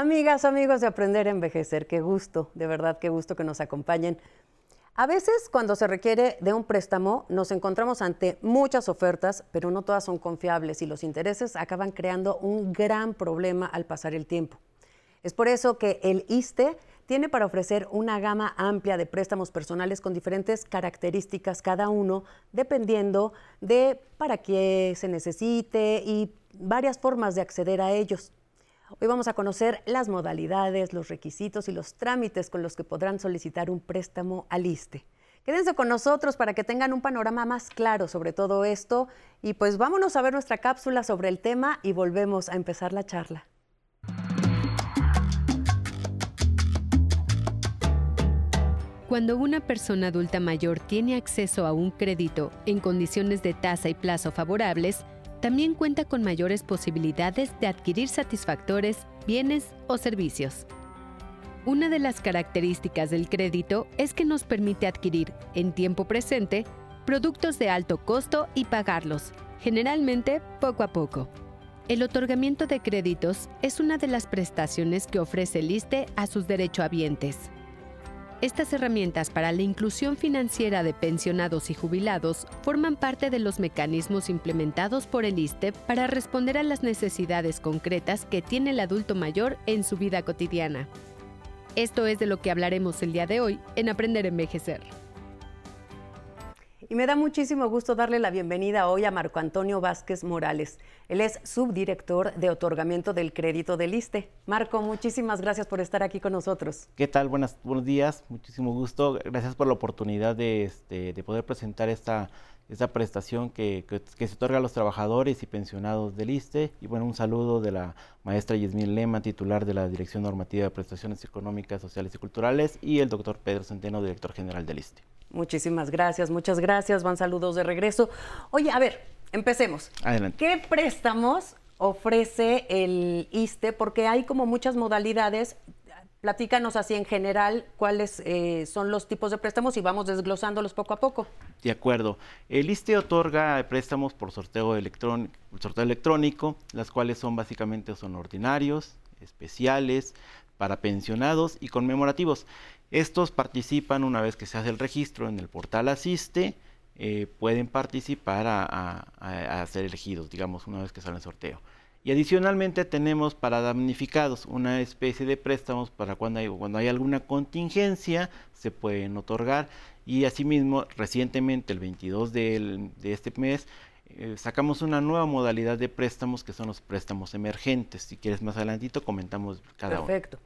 Amigas, amigos de Aprender a Envejecer, qué gusto, de verdad, qué gusto que nos acompañen. A veces cuando se requiere de un préstamo nos encontramos ante muchas ofertas, pero no todas son confiables y los intereses acaban creando un gran problema al pasar el tiempo. Es por eso que el ISTE tiene para ofrecer una gama amplia de préstamos personales con diferentes características cada uno, dependiendo de para qué se necesite y varias formas de acceder a ellos. Hoy vamos a conocer las modalidades, los requisitos y los trámites con los que podrán solicitar un préstamo al ISTE. Quédense con nosotros para que tengan un panorama más claro sobre todo esto y pues vámonos a ver nuestra cápsula sobre el tema y volvemos a empezar la charla. Cuando una persona adulta mayor tiene acceso a un crédito en condiciones de tasa y plazo favorables, también cuenta con mayores posibilidades de adquirir satisfactores, bienes o servicios. Una de las características del crédito es que nos permite adquirir, en tiempo presente, productos de alto costo y pagarlos, generalmente poco a poco. El otorgamiento de créditos es una de las prestaciones que ofrece el ISTE a sus derechohabientes. Estas herramientas para la inclusión financiera de pensionados y jubilados forman parte de los mecanismos implementados por el ISTE para responder a las necesidades concretas que tiene el adulto mayor en su vida cotidiana. Esto es de lo que hablaremos el día de hoy en Aprender a Envejecer. Y me da muchísimo gusto darle la bienvenida hoy a Marco Antonio Vázquez Morales. Él es subdirector de otorgamiento del crédito del ISTE. Marco, muchísimas gracias por estar aquí con nosotros. ¿Qué tal? buenos días, muchísimo gusto. Gracias por la oportunidad de, este, poder presentar esta, esta prestación que, se otorga a los trabajadores y pensionados del ISTE. Y bueno, un saludo de la maestra Yasmín Lema, titular de la Dirección Normativa de Prestaciones Económicas, Sociales y Culturales, y el doctor Pedro Centeno, director general del ISTE. Muchísimas gracias, muchas gracias. Van saludos de regreso. Oye, a ver, empecemos. Adelante. ¿Qué préstamos ofrece el ISTE? Porque hay como muchas modalidades. Platícanos así en general cuáles eh, son los tipos de préstamos y vamos desglosándolos poco a poco. De acuerdo. El ISTE otorga préstamos por sorteo, electrónico, sorteo electrónico, las cuales son básicamente son ordinarios, especiales, para pensionados y conmemorativos. Estos participan una vez que se hace el registro en el portal Asiste, eh, pueden participar a, ser elegidos, digamos, una vez que sale el sorteo. Y adicionalmente tenemos para damnificados una especie de préstamos para cuando hay, alguna contingencia, se pueden otorgar. Y asimismo, recientemente, el 22 de este mes, eh, sacamos una nueva modalidad de préstamos que son los préstamos emergentes. Si quieres más adelantito, comentamos cada uno. Perfecto.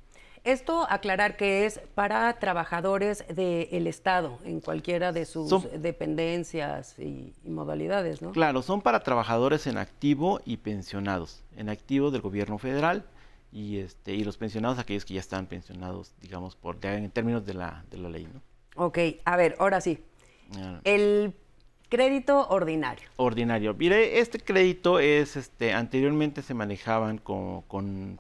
Esto aclarar que es para trabajadores del Estado, en cualquiera de sus dependencias y, modalidades, ¿no? Claro, son para trabajadores en activo y pensionados. En activo del gobierno federal y, este, y los pensionados, aquellos que ya están pensionados, digamos, por, en términos de la, de la ley, ¿no? Ok, a ver, ahora sí. El Crédito ordinario. Ordinario. Mire, este crédito es, este, anteriormente se manejaban con,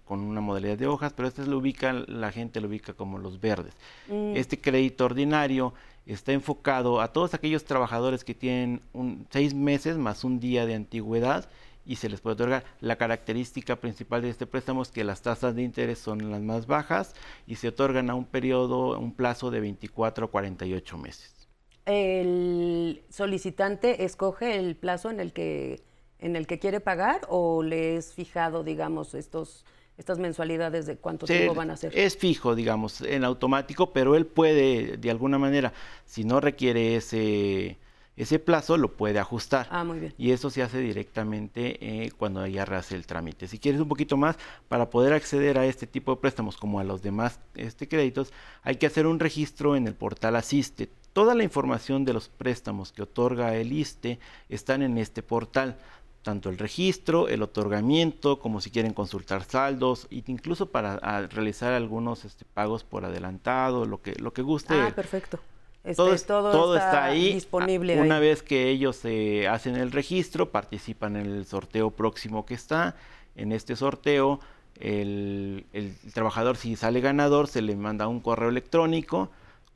una modalidad de hojas, pero este lo ubica, la gente lo ubica como los verdes. Mm. Este crédito ordinario está enfocado a todos aquellos trabajadores que tienen un, seis meses más un día de antigüedad y se les puede otorgar. La característica principal de este préstamo es que las tasas de interés son las más bajas y se otorgan a un periodo, un plazo de 24 a 48 meses el solicitante escoge el plazo en el que en el que quiere pagar o le es fijado, digamos, estos estas mensualidades de cuánto tiempo van a ser? Es fijo, digamos, en automático, pero él puede, de alguna manera, si no requiere ese, ese plazo, lo puede ajustar. Ah, muy bien. Y eso se hace directamente eh, cuando ya hace el trámite. Si quieres un poquito más, para poder acceder a este tipo de préstamos, como a los demás este, créditos, hay que hacer un registro en el portal Asiste. Toda la información de los préstamos que otorga el ISTE están en este portal, tanto el registro, el otorgamiento, como si quieren consultar saldos, e incluso para realizar algunos este, pagos por adelantado, lo que, lo que guste. Ah, perfecto. Este, todo, todo, está, ahí. Disponible. Una vez que ellos eh, hacen el registro, participan en el sorteo próximo que está. En este sorteo, el, el trabajador, si sale ganador, se le manda un correo electrónico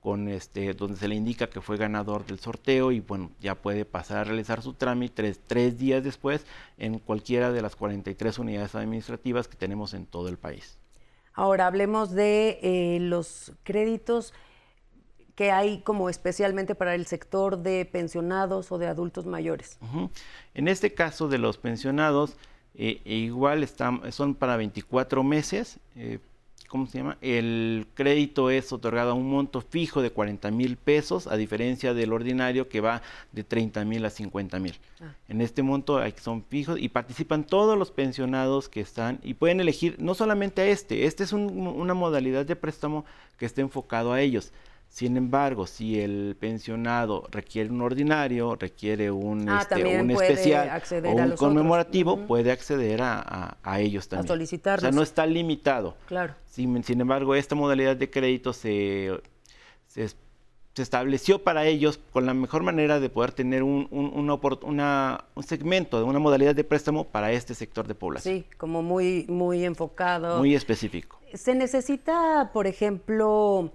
con este, donde se le indica que fue ganador del sorteo y bueno, ya puede pasar a realizar su trámite tres, días después en cualquiera de las 43 unidades administrativas que tenemos en todo el país. Ahora hablemos de eh, los créditos que hay como especialmente para el sector de pensionados o de adultos mayores. En este caso de los pensionados, eh, igual están, son para 24 meses. Eh, ¿Cómo se llama? El crédito es otorgado a un monto fijo de 40 mil pesos, a diferencia del ordinario que va de 30 mil a 50 mil. Ah. En este monto son fijos y participan todos los pensionados que están y pueden elegir no solamente a este, este es una modalidad de préstamo que está enfocado a ellos. Sin embargo, si el pensionado requiere un ordinario, requiere un, ah, este, un especial o un conmemorativo, puede acceder a, ellos también. A solicitarlos. O sea, no está limitado. Claro. Sin, sin embargo, esta modalidad de crédito se, se, estableció para ellos con la mejor manera de poder tener un, un, una, un segmento, una modalidad de préstamo para este sector de población. Sí, como muy, muy enfocado. Muy específico. Se necesita, por ejemplo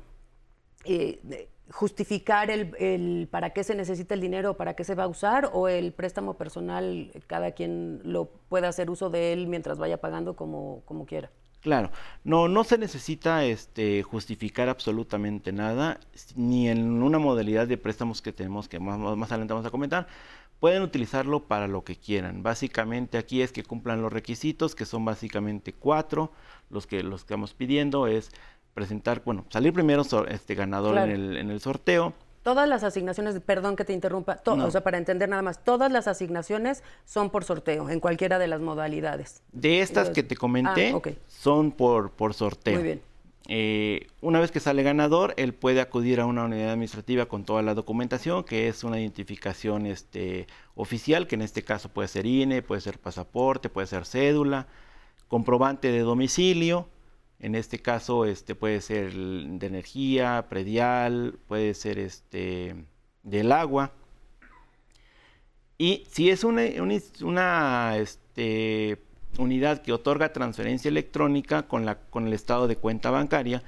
eh, justificar el, para qué se necesita el dinero, para qué se va a usar, o el préstamo personal, cada quien lo puede hacer uso de él mientras vaya pagando como, como quiera. Claro, no, no se necesita este, justificar absolutamente nada, ni en una modalidad de préstamos que tenemos, que más, más adelante vamos a comentar, pueden utilizarlo para lo que quieran. Básicamente aquí es que cumplan los requisitos, que son básicamente cuatro, los que los que estamos pidiendo es presentar, bueno, salir primero este ganador en, el, en el sorteo. Todas las asignaciones, perdón que te interrumpa, o sea, para entender nada más, todas las asignaciones son por sorteo, en cualquiera de las modalidades. De estas que te comenté, ah, son por, por sorteo. Muy bien. Eh, una vez que sale ganador, él puede acudir a una unidad administrativa con toda la documentación, que es una identificación este, oficial, que en este caso puede ser INE, puede ser pasaporte, puede ser cédula, comprobante de domicilio, en este caso este, puede ser de energía, predial, puede ser este, del agua. Y si es una, una, este, unidad que otorga transferencia electrónica con, la, con el estado de cuenta bancaria,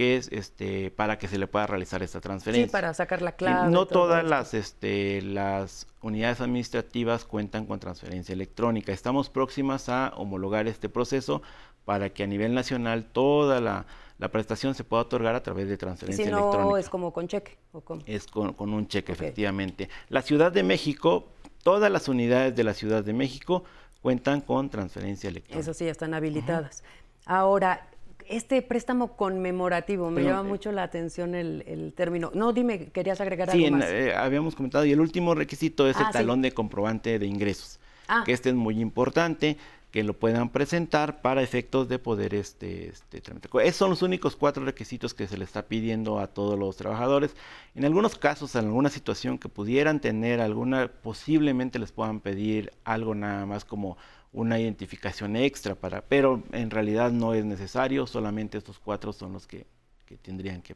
que es este, para que se le pueda realizar esta transferencia. Sí, para sacar la clave. no todas las, este, las unidades administrativas cuentan con transferencia electrónica. Estamos próximas a homologar este proceso para que a nivel nacional toda la, prestación se pueda otorgar a través de transferencia si no, es como con cheque? ¿o Es con, un cheque, efectivamente. La Ciudad de México, todas las unidades de la Ciudad de México cuentan con transferencia electrónica. Eso sí, están habilitadas. Ahora, este préstamo conmemorativo, me llama eh, mucho la atención el, término. No, dime, querías agregar algo más. Sí, eh, habíamos comentado, y el último requisito es el ah, talón de comprobante de ingresos, ah. que este es muy importante que lo puedan presentar para efectos de poder este, este Esos son los únicos cuatro requisitos que se le está pidiendo a todos los trabajadores. En algunos casos, en alguna situación que pudieran tener alguna, posiblemente les puedan pedir algo nada más como una identificación extra para, pero en realidad no es necesario, solamente estos cuatro son los que, que tendrían que.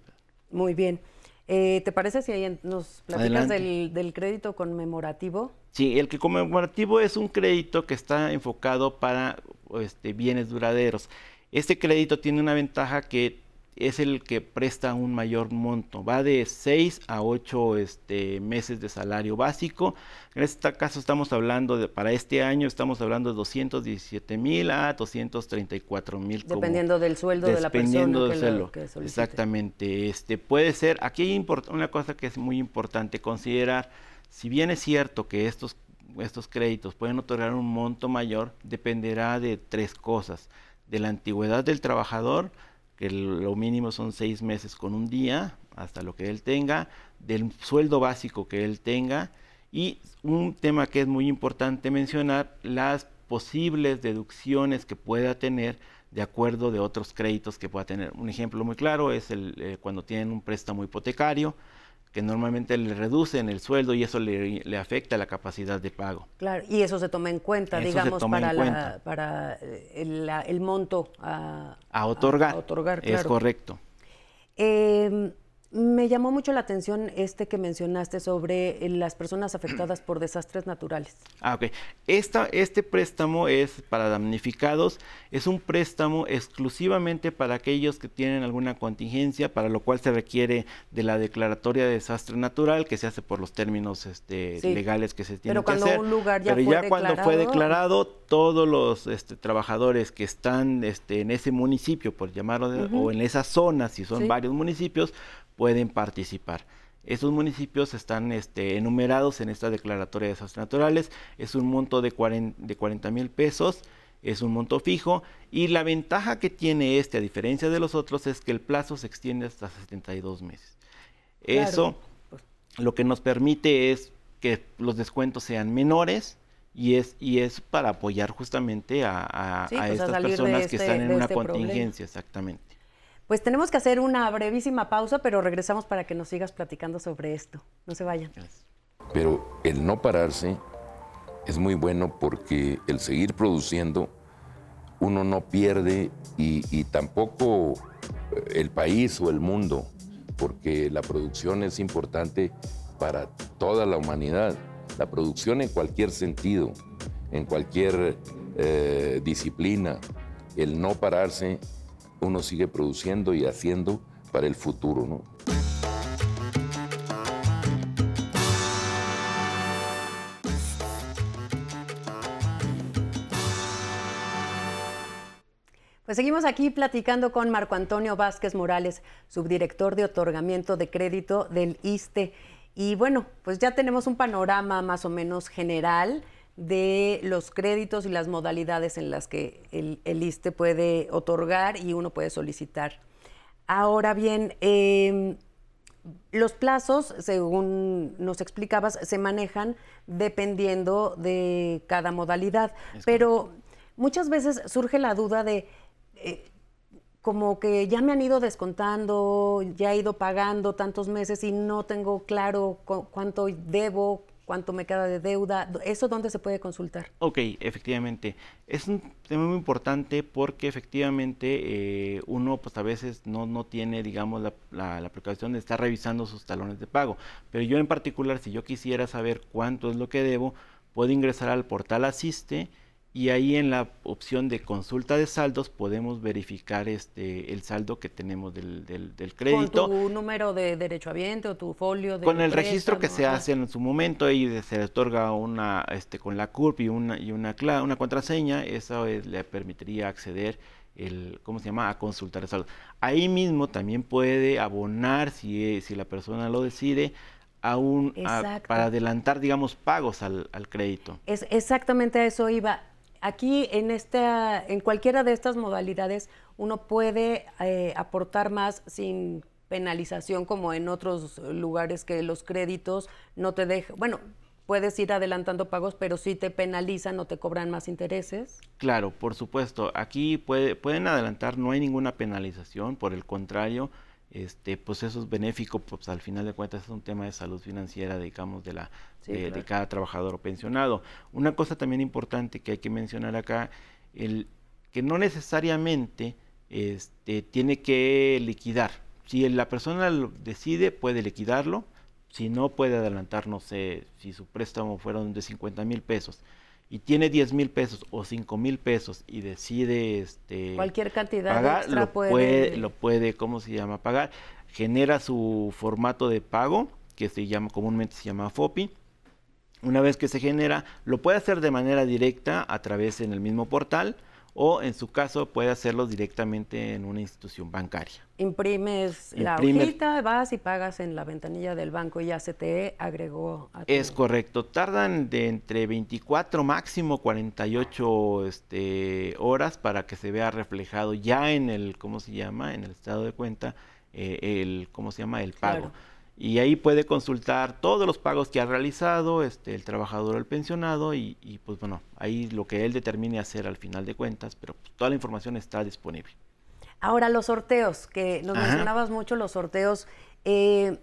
Muy bien. Eh, ¿Te parece si ahí nos platicas del, crédito conmemorativo? Sí, el que conmemorativo es un crédito que está enfocado para este, bienes duraderos. Este crédito tiene una ventaja que es el que presta un mayor monto. Va de 6 a 8 este, meses de salario básico. En este caso estamos hablando de, para este año estamos hablando de 217 mil a 234 mil. Dependiendo del sueldo de la persona. Del sueldo. Exactamente. Este, puede ser, aquí hay una cosa que es muy importante considerar. Si bien es cierto que estos, estos créditos pueden otorgar un monto mayor, dependerá de tres cosas. De la antigüedad del trabajador, que lo mínimo son seis meses con un día, hasta lo que él tenga, del sueldo básico que él tenga, y un tema que es muy importante mencionar, las posibles deducciones que pueda tener de acuerdo de otros créditos que pueda tener. Un ejemplo muy claro es el, eh, cuando tienen un préstamo hipotecario, que normalmente le reducen el sueldo y eso le, afecta la capacidad de pago. Claro, y eso se toma en cuenta, digamos, para, para eh, el, monto a, otorgar. otorgar Es correcto. Em, me llamó mucho la atención este que mencionaste sobre eh, las personas afectadas por desastres naturales. Ah, ok. Esta, este préstamo es para damnificados, es un préstamo exclusivamente para aquellos que tienen alguna contingencia, para lo cual se requiere de la declaratoria de desastre natural, que se hace por los términos este, legales que se tienen Pero cuando que hacer. Un lugar ya Pero ya cuando fue declarado, todos los este, trabajadores que están este, en ese municipio, por llamarlo, o en esa zona, si son varios municipios, pueden participar. Esos municipios están este, enumerados en esta declaratoria de desastres naturales. Es un monto de 40 mil pesos, es un monto fijo. Y la ventaja que tiene este, a diferencia de los otros, es que el plazo se extiende hasta 72 meses. Eso lo que nos permite es que los descuentos sean menores y es, y es para apoyar justamente a, pues, estas personas que este, están en una este contingencia, exactamente. Pues tenemos que hacer una brevísima pausa, pero regresamos para que nos sigas platicando sobre esto. No se vayan. Pero el no pararse es muy bueno porque el seguir produciendo uno no pierde y, tampoco eh, el país o el mundo, porque la producción es importante para toda la humanidad. La producción en cualquier sentido, en cualquier eh, disciplina, el no pararse uno sigue produciendo y haciendo para el futuro, ¿no? Pues seguimos aquí platicando con Marco Antonio Vázquez Morales, subdirector de otorgamiento de crédito del ISTE. Y bueno, pues ya tenemos un panorama más o menos general de los créditos y las modalidades en las que el, el ISTE puede otorgar y uno puede solicitar. Ahora bien, em, los plazos, según nos explicabas, se manejan dependiendo de cada modalidad, pero muchas veces surge la duda de... Eh, como que ya me han ido descontando, ya he ido pagando tantos meses y no tengo claro cuánto debo, cuánto me queda de deuda, ¿eso dónde se puede consultar? Ok, efectivamente. Es un tema muy importante porque efectivamente eh, uno pues a veces no, no tiene, digamos, la, la, la, precaución de estar revisando sus talones de pago. Pero yo en particular, si yo quisiera saber cuánto es lo que debo, puedo ingresar al portal Asiste y ahí en la opción de consulta de saldos podemos verificar este el saldo que tenemos del, del, crédito. Con tu número de derechohabiente o tu folio de Con el registro que se hace en su momento y se le otorga una este con la CURP y una y una una contraseña, eso le permitiría acceder el ¿cómo se llama? a consultar el saldo. Ahí mismo también puede abonar si si la persona lo decide a un, para adelantar, digamos, pagos al, al crédito. Es exactamente a eso iba Aquí en, esta, en cualquiera de estas modalidades uno puede eh, aportar más sin penalización como en otros lugares que los créditos no te dejan, bueno, puedes ir adelantando pagos, pero si te penalizan o te cobran más intereses. Claro, por supuesto. Aquí puede, pueden adelantar, no hay ninguna penalización, por el contrario, este, pues eso es benéfico, pues al final de cuentas es un tema de salud financiera, digamos, de, la, de, cada trabajador o pensionado. Una cosa también importante que hay que mencionar acá, el que no necesariamente este, tiene que liquidar. Si la persona lo decide, puede liquidarlo, si no puede adelantar, no sé, si su préstamo fueron de 50 mil pesos y tiene 10 mil pesos o 5 mil pesos y decide este cualquier cantidad pagar, extra lo puede... lo puede cómo se llama pagar. Genera su formato de pago que se llama comúnmente se llama FOPI una vez que se genera lo puede hacer de manera directa a través en el mismo portal o en su caso puede hacerlo directamente en una institución bancaria. Imprimes la hojita, vas y pagas en la ventanilla del banco y ya se te agregó. A Es correcto, tardan de entre 24 máximo 48 este, horas para que se vea reflejado ya en el, ¿cómo se llama? En el estado de cuenta, eh, el, ¿cómo se llama? El pago y ahí puede consultar todos los pagos que ha realizado este, el trabajador o el pensionado y, pues bueno, ahí lo que él determine hacer al final de cuentas, pero pues, toda la información está disponible. Ahora los sorteos, que nos mencionabas mucho los sorteos. Eh,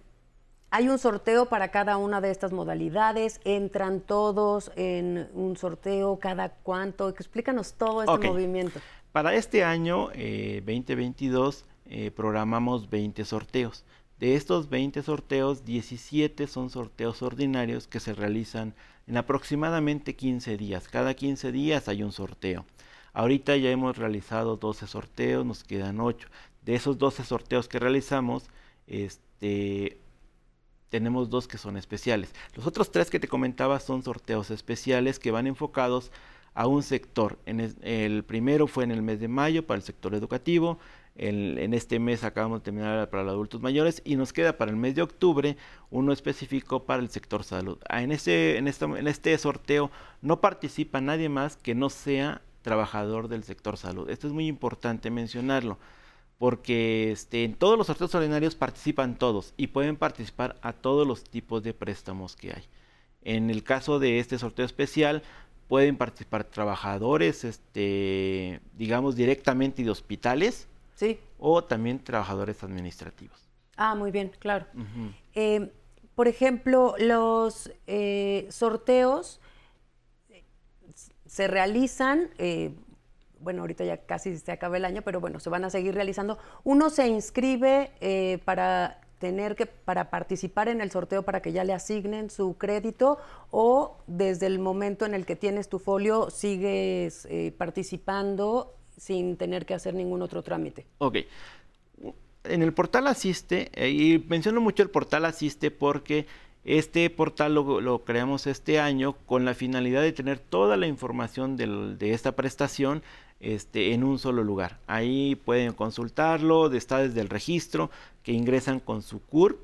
hay un sorteo para cada una de estas modalidades, entran todos en un sorteo, cada cuánto, explícanos todo este movimiento. Para este año eh, 2022 eh, programamos 20 sorteos De estos 20 sorteos, 17 son sorteos ordinarios que se realizan en aproximadamente 15 días. Cada 15 días hay un sorteo. Ahorita ya hemos realizado 12 sorteos, nos quedan 8. De esos 12 sorteos que realizamos, este, tenemos dos que son especiales. Los otros tres que te comentaba son sorteos especiales que van enfocados a un sector. El, primero fue en el mes de mayo para el sector educativo. En, este mes acabamos de terminar para los adultos mayores y nos queda para el mes de octubre uno específico para el sector salud. Ah, en, este, sorteo no participa nadie más que no sea trabajador del sector salud. Esto es muy importante mencionarlo porque este, en todos los sorteos ordinarios participan todos y pueden participar a todos los tipos de préstamos que hay. En el caso de este sorteo especial, pueden participar trabajadores, este, digamos, directamente de hospitales, sí. o también trabajadores administrativos. Ah, muy bien, claro. Eh, por ejemplo, los eh, sorteos se realizan eh, bueno, ahorita ya casi se acaba el año, pero bueno, se van a seguir realizando. Uno se inscribe eh, para tener que, para participar en el sorteo para que ya le asignen su crédito o desde el momento en el que tienes tu folio sigues eh, participando sin tener que hacer ningún otro trámite. Ok. En el portal Asiste, eh, y menciono mucho el portal Asiste porque este portal lo, creamos este año con la finalidad de tener toda la información de esta prestación este, en un solo lugar. Ahí pueden consultarlo, está desde el registro, que ingresan con su CURP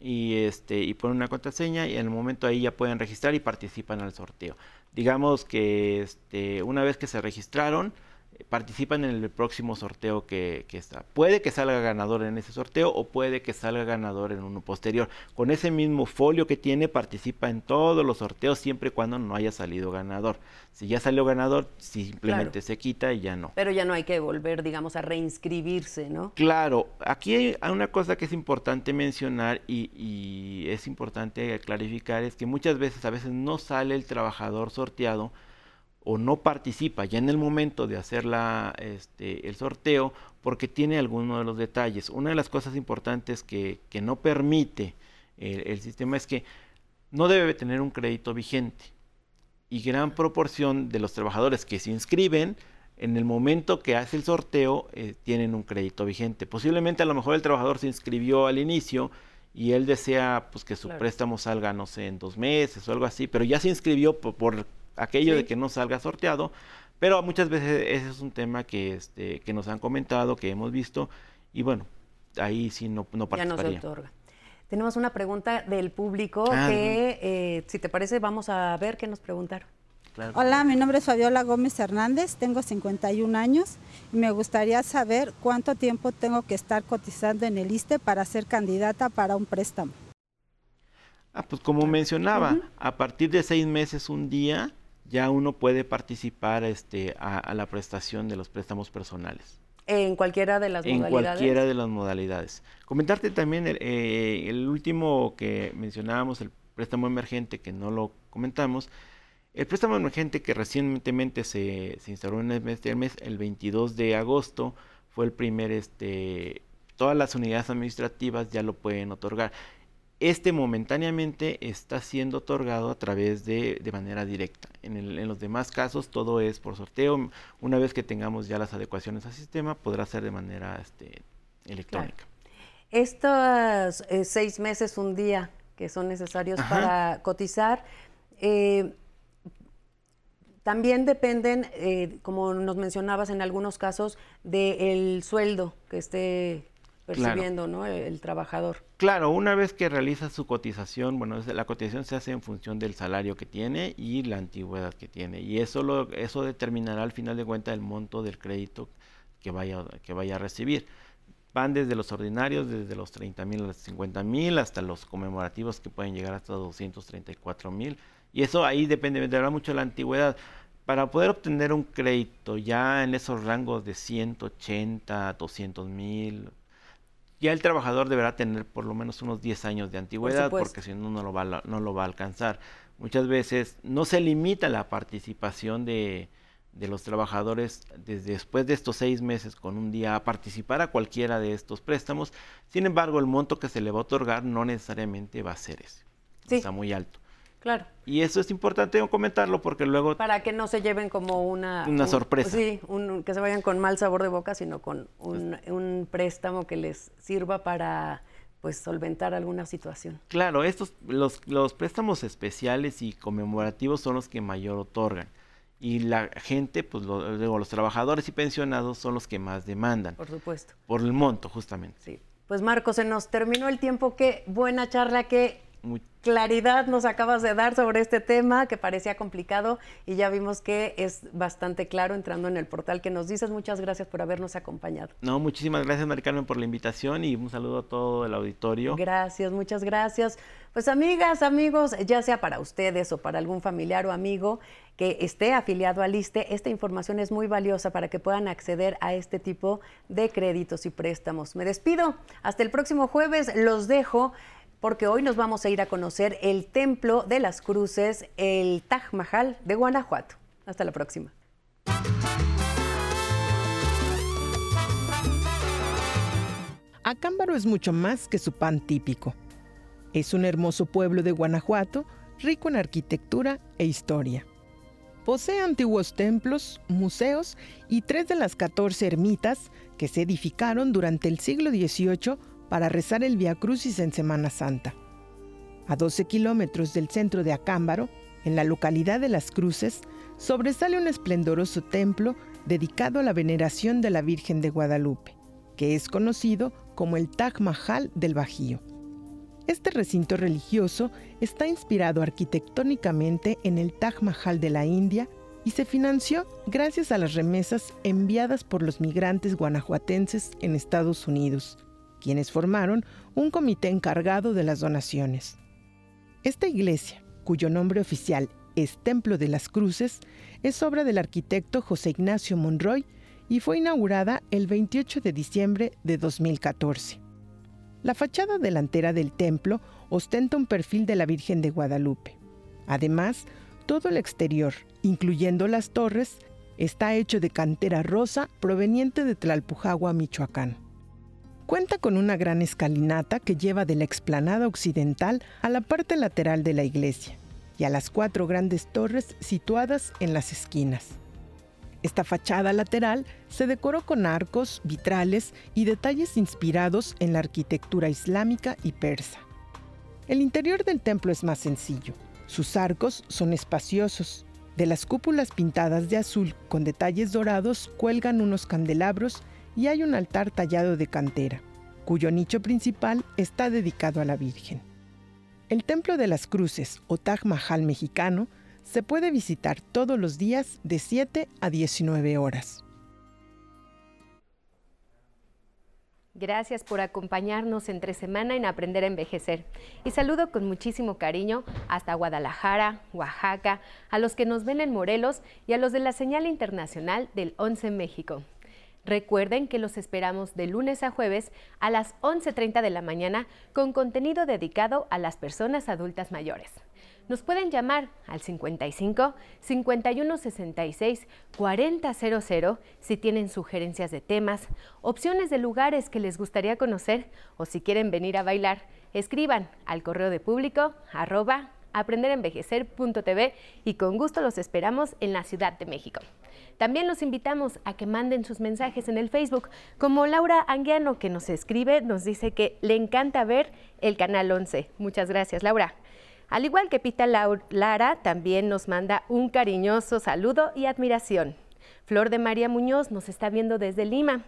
y, este, y ponen una contraseña y en el momento ahí ya pueden registrar y participan al sorteo. Digamos que este, una vez que se registraron, participan en el próximo sorteo que, está. Puede que salga ganador en ese sorteo o puede que salga ganador en uno posterior. Con ese mismo folio que tiene, participa en todos los sorteos siempre y cuando no haya salido ganador. Si ya salió ganador, simplemente se quita y ya no. Pero ya no hay que volver, digamos, a reinscribirse, ¿no? Claro, aquí hay una cosa que es importante mencionar y, y es importante clarificar, es que muchas veces, a veces no sale el trabajador sorteado o no participa ya en el momento de hacer la, este, el sorteo porque tiene alguno de los detalles. Una de las cosas importantes que, no permite el, sistema es que no debe tener un crédito vigente. Y gran proporción de los trabajadores que se inscriben en el momento que hace el sorteo eh, tienen un crédito vigente. Posiblemente a lo mejor el trabajador se inscribió al inicio y él desea pues que su préstamo salga, no sé, en dos meses o algo así, pero ya se inscribió por aquello de que no salga sorteado, pero muchas veces ese es un tema que, este, que nos han comentado, que hemos visto, y bueno, ahí sí no, no participaría. Ya no se otorga. Tenemos una pregunta del público ah, que, eh, si te parece, vamos a ver qué nos preguntaron. Hola, mi nombre es Fabiola Gómez Hernández, tengo 51 años y me gustaría saber cuánto tiempo tengo que estar cotizando en el ISTE para ser candidata para un préstamo. Ah, pues como mencionaba, a partir de seis meses un día ya uno puede participar este, a, la prestación de los préstamos personales. En cualquiera de las modalidades. En cualquiera de las modalidades. Comentarte también el, eh, el, último que mencionábamos, el préstamo emergente, que no lo comentamos. El préstamo emergente que recientemente se, se instauró en el mes, el mes, el 22 de agosto, fue el primer, este, todas las unidades administrativas ya lo pueden otorgar. Este momentáneamente está siendo otorgado a través de, de manera directa. En, los demás casos todo es por sorteo. Una vez que tengamos ya las adecuaciones al sistema, podrá ser de manera este, electrónica. Estos eh, seis meses, un día que son necesarios para cotizar, eh, también dependen, eh, como nos mencionabas en algunos casos, del sueldo que esté percibiendo ¿no? el, trabajador. Claro, una vez que realiza su cotización, bueno, la cotización se hace en función del salario que tiene y la antigüedad que tiene. Y eso, lo, eso determinará al final de cuentas el monto del crédito que vaya, que vaya a recibir. Van desde los ordinarios, desde los 30 mil a los 50 mil, hasta los conmemorativos que pueden llegar hasta 234 mil. Y eso ahí depende, dependerá mucho de la antigüedad. Para poder obtener un crédito ya en esos rangos de 180, 200 mil, ya el trabajador deberá tener por lo menos unos 10 años de antigüedad porque si no, no lo, va, no lo va a alcanzar. Muchas veces no se limita la participación de, de los trabajadores desde después de estos seis meses con un día a participar a cualquiera de estos préstamos. Sin embargo, el monto que se le va a otorgar no necesariamente va a ser ese. Está muy alto. Claro. Y eso es importante comentarlo porque luego... Para que no se lleven como una... Una sorpresa. Sí, que se vayan con mal sabor de boca, sino con un, un préstamo que les sirva para pues solventar alguna situación. Claro, estos los, los préstamos especiales y conmemorativos son los que mayor otorgan y la gente, pues luego los trabajadores y pensionados son los que más demandan. Por supuesto. Por el monto, justamente. Sí. Pues Marco, se nos terminó el tiempo. Qué buena charla, qué claridad nos acabas de dar sobre este tema que parecía complicado y ya vimos que es bastante claro entrando en el portal que nos dices. Muchas gracias por habernos acompañado. No, muchísimas gracias, Maricarmen, por la invitación y un saludo a todo el auditorio. Gracias, muchas gracias. Pues amigas, amigos, ya sea para ustedes o para algún familiar o amigo que esté afiliado al ISTE, esta información es muy valiosa para que puedan acceder a este tipo de créditos y préstamos. Me despido. Hasta el próximo jueves. Los dejo porque hoy nos vamos a ir a conocer el Templo de las Cruces, el Taj Mahal de Guanajuato. Hasta la próxima. Acámbaro es mucho más que su pan típico. Es un hermoso pueblo de Guanajuato, rico en arquitectura e historia. Posee antiguos templos, museos y tres de las 14 ermitas que se edificaron durante el siglo XVIII para rezar el Via Crucis en Semana Santa. A 12 kilómetros del centro de Acámbaro, en la localidad de Las Cruces, sobresale un esplendoroso templo dedicado a la veneración de la Virgen de Guadalupe, que es conocido como el Taj Mahal del Bajío. Este recinto religioso está inspirado arquitectónicamente en el Taj Mahal de la India y se financió gracias a las remesas enviadas por los migrantes guanajuatenses en Estados Unidos, quienes formaron un comité encargado de las donaciones. Esta iglesia, cuyo nombre oficial es Templo de las Cruces, es obra del arquitecto José Ignacio Monroy y fue inaugurada el 28 de diciembre de 2014. La fachada delantera del templo ostenta un perfil de la Virgen de Guadalupe. Además, todo el exterior, incluyendo las torres, está hecho de cantera rosa proveniente de Tlalpujagua, Michoacán. Cuenta con una gran escalinata que lleva de la explanada occidental a la parte lateral de la iglesia y a las cuatro grandes torres situadas en las esquinas. Esta fachada lateral se decoró con arcos, vitrales y detalles inspirados en la arquitectura islámica y persa. El interior del templo es más sencillo. Sus arcos son espaciosos. De las cúpulas pintadas de azul con detalles dorados cuelgan unos candelabros y hay un altar tallado de cantera, cuyo nicho principal está dedicado a la Virgen. El Templo de las Cruces o Taj Mahal mexicano se puede visitar todos los días de 7 a 19 horas. Gracias por acompañarnos entre semana en Aprender a Envejecer. Y saludo con muchísimo cariño hasta Guadalajara, Oaxaca, a los que nos ven en Morelos y a los de la señal internacional del 11 México. Recuerden que los esperamos de lunes a jueves a las 11.30 de la mañana con contenido dedicado a las personas adultas mayores. Nos pueden llamar al 55 51 66 4000 si tienen sugerencias de temas, opciones de lugares que les gustaría conocer o si quieren venir a bailar. Escriban al correo de público arroba aprenderenvejecer.tv y con gusto los esperamos en la Ciudad de México. También los invitamos a que manden sus mensajes en el Facebook, como Laura Anguiano, que nos escribe, nos dice que le encanta ver el Canal 11. Muchas gracias, Laura. Al igual que Pita Lara, también nos manda un cariñoso saludo y admiración. Flor de María Muñoz nos está viendo desde Lima.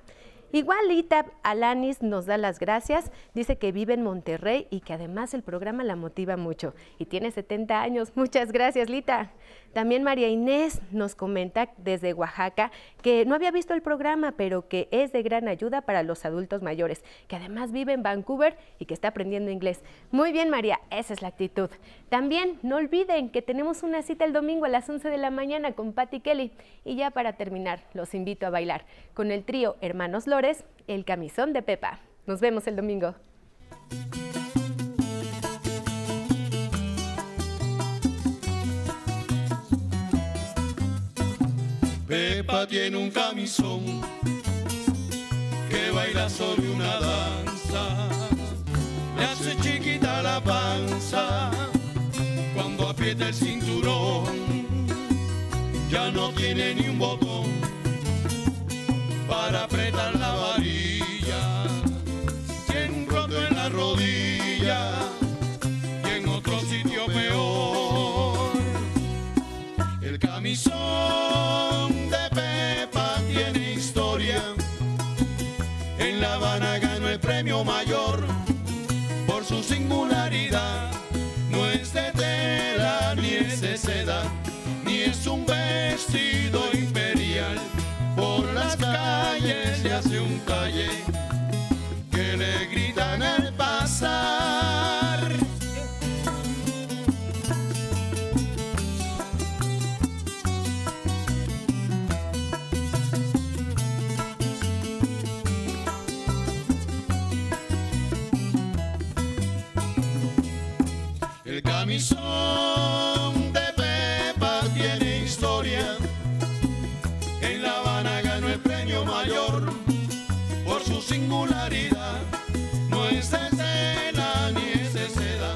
Igual Lita Alanis nos da las gracias, dice que vive en Monterrey y que además el programa la motiva mucho y tiene 70 años. Muchas gracias Lita. También María Inés nos comenta desde Oaxaca que no había visto el programa, pero que es de gran ayuda para los adultos mayores, que además vive en Vancouver y que está aprendiendo inglés. Muy bien, María, esa es la actitud. También no olviden que tenemos una cita el domingo a las 11 de la mañana con Patty Kelly. Y ya para terminar, los invito a bailar con el trío Hermanos Lores, El Camisón de Pepa. Nos vemos el domingo. Pepa tiene un camisón que baila sobre una danza. Le hace chiquita la panza cuando aprieta el cinturón. Ya no tiene ni un botón para apretar la varilla. un vestido No es de tela ni es seda,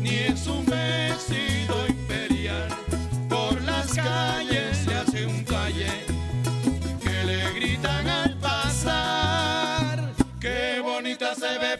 ni es un vestido imperial. Por las calles se hace un calle que le gritan al pasar. Qué bonita se ve